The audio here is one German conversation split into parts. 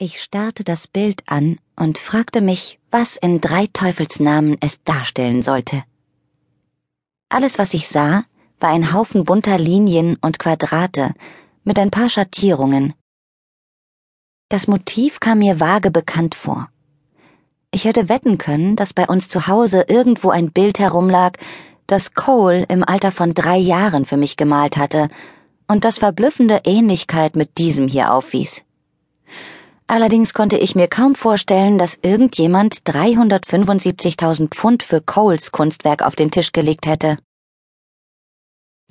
Ich starrte das Bild an und fragte mich, was in drei Teufelsnamen es darstellen sollte. Alles, was ich sah, war ein Haufen bunter Linien und Quadrate mit ein paar Schattierungen. Das Motiv kam mir vage bekannt vor. Ich hätte wetten können, dass bei uns zu Hause irgendwo ein Bild herumlag, das Cole im Alter von drei Jahren für mich gemalt hatte und das verblüffende Ähnlichkeit mit diesem hier aufwies. Allerdings konnte ich mir kaum vorstellen, dass irgendjemand 375.000 Pfund für Coles Kunstwerk auf den Tisch gelegt hätte.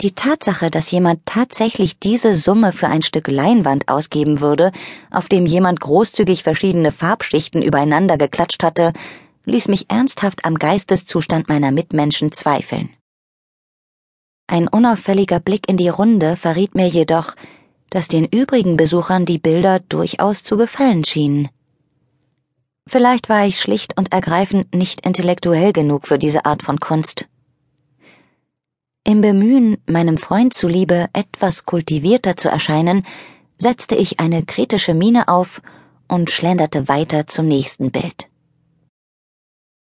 Die Tatsache, dass jemand tatsächlich diese Summe für ein Stück Leinwand ausgeben würde, auf dem jemand großzügig verschiedene Farbschichten übereinander geklatscht hatte, ließ mich ernsthaft am Geisteszustand meiner Mitmenschen zweifeln. Ein unauffälliger Blick in die Runde verriet mir jedoch, dass den übrigen Besuchern die Bilder durchaus zu gefallen schienen. Vielleicht war ich schlicht und ergreifend nicht intellektuell genug für diese Art von Kunst. Im Bemühen, meinem Freund zuliebe etwas kultivierter zu erscheinen, setzte ich eine kritische Miene auf und schlenderte weiter zum nächsten Bild.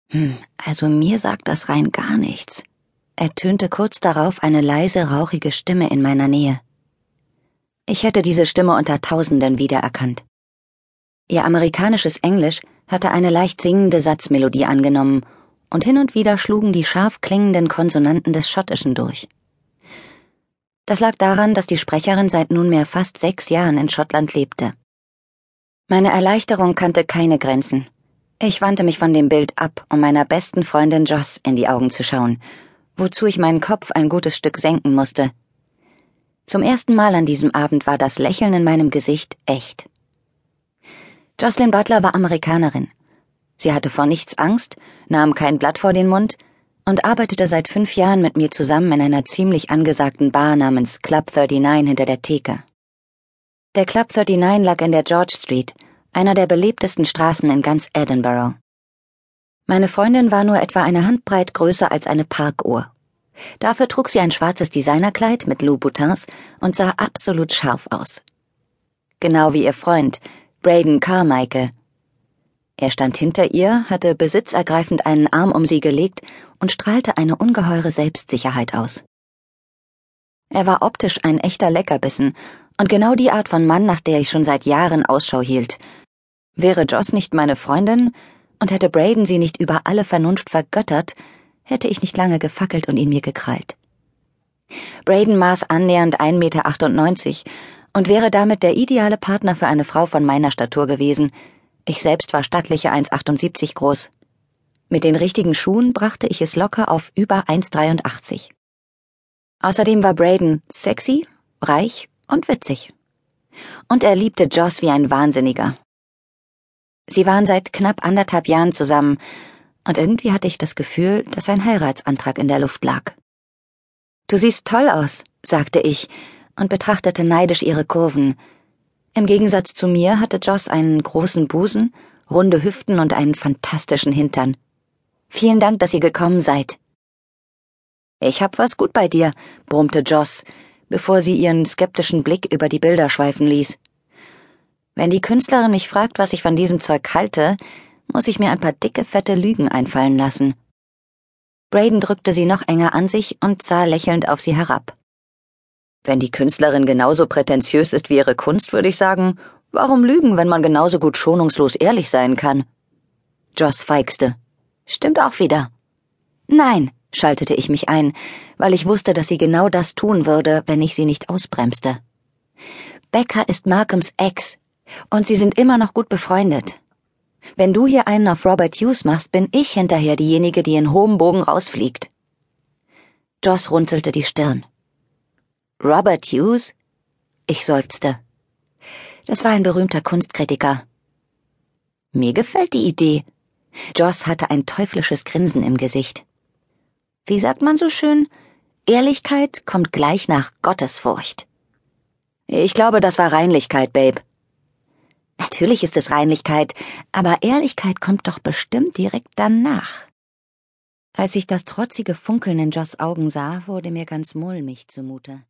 Hm, also mir sagt das rein gar nichts, ertönte kurz darauf eine leise, rauchige Stimme in meiner Nähe. Ich hätte diese Stimme unter Tausenden wiedererkannt. Ihr amerikanisches Englisch hatte eine leicht singende Satzmelodie angenommen, und hin und wieder schlugen die scharf klingenden Konsonanten des Schottischen durch. Das lag daran, dass die Sprecherin seit nunmehr fast sechs Jahren in Schottland lebte. Meine Erleichterung kannte keine Grenzen. Ich wandte mich von dem Bild ab, um meiner besten Freundin Joss in die Augen zu schauen, wozu ich meinen Kopf ein gutes Stück senken musste, zum ersten Mal an diesem Abend war das Lächeln in meinem Gesicht echt. Jocelyn Butler war Amerikanerin. Sie hatte vor nichts Angst, nahm kein Blatt vor den Mund und arbeitete seit fünf Jahren mit mir zusammen in einer ziemlich angesagten Bar namens Club 39 hinter der Theke. Der Club 39 lag in der George Street, einer der belebtesten Straßen in ganz Edinburgh. Meine Freundin war nur etwa eine Handbreit größer als eine Parkuhr. Dafür trug sie ein schwarzes Designerkleid mit Louboutins und sah absolut scharf aus. Genau wie ihr Freund, Braden Carmichael. Er stand hinter ihr, hatte besitzergreifend einen Arm um sie gelegt und strahlte eine ungeheure Selbstsicherheit aus. Er war optisch ein echter Leckerbissen und genau die Art von Mann, nach der ich schon seit Jahren Ausschau hielt. Wäre Joss nicht meine Freundin und hätte Braden sie nicht über alle Vernunft vergöttert, hätte ich nicht lange gefackelt und ihn mir gekrallt. Braden maß annähernd 1,98 Meter und wäre damit der ideale Partner für eine Frau von meiner Statur gewesen. Ich selbst war stattliche 1,78 groß. Mit den richtigen Schuhen brachte ich es locker auf über 1,83. Außerdem war Braden sexy, reich und witzig. Und er liebte Joss wie ein Wahnsinniger. Sie waren seit knapp anderthalb Jahren zusammen und irgendwie hatte ich das Gefühl, dass ein Heiratsantrag in der Luft lag. Du siehst toll aus, sagte ich und betrachtete neidisch ihre Kurven. Im Gegensatz zu mir hatte Joss einen großen Busen, runde Hüften und einen fantastischen Hintern. Vielen Dank, dass ihr gekommen seid. Ich hab was gut bei dir, brummte Joss, bevor sie ihren skeptischen Blick über die Bilder schweifen ließ. Wenn die Künstlerin mich fragt, was ich von diesem Zeug halte, muss ich mir ein paar dicke, fette Lügen einfallen lassen. Braden drückte sie noch enger an sich und sah lächelnd auf sie herab. Wenn die Künstlerin genauso prätentiös ist wie ihre Kunst, würde ich sagen, warum lügen, wenn man genauso gut schonungslos ehrlich sein kann? Joss feixte. Stimmt auch wieder. Nein, schaltete ich mich ein, weil ich wusste, dass sie genau das tun würde, wenn ich sie nicht ausbremste. Becker ist Markhams Ex, und sie sind immer noch gut befreundet. Wenn du hier einen auf Robert Hughes machst, bin ich hinterher diejenige, die in hohem Bogen rausfliegt. Joss runzelte die Stirn. Robert Hughes? Ich seufzte. Das war ein berühmter Kunstkritiker. Mir gefällt die Idee. Joss hatte ein teuflisches Grinsen im Gesicht. Wie sagt man so schön? Ehrlichkeit kommt gleich nach Gottesfurcht. Ich glaube, das war Reinlichkeit, Babe. Natürlich ist es Reinlichkeit, aber Ehrlichkeit kommt doch bestimmt direkt danach. Als ich das trotzige Funkeln in Joss Augen sah, wurde mir ganz mulmig zumute.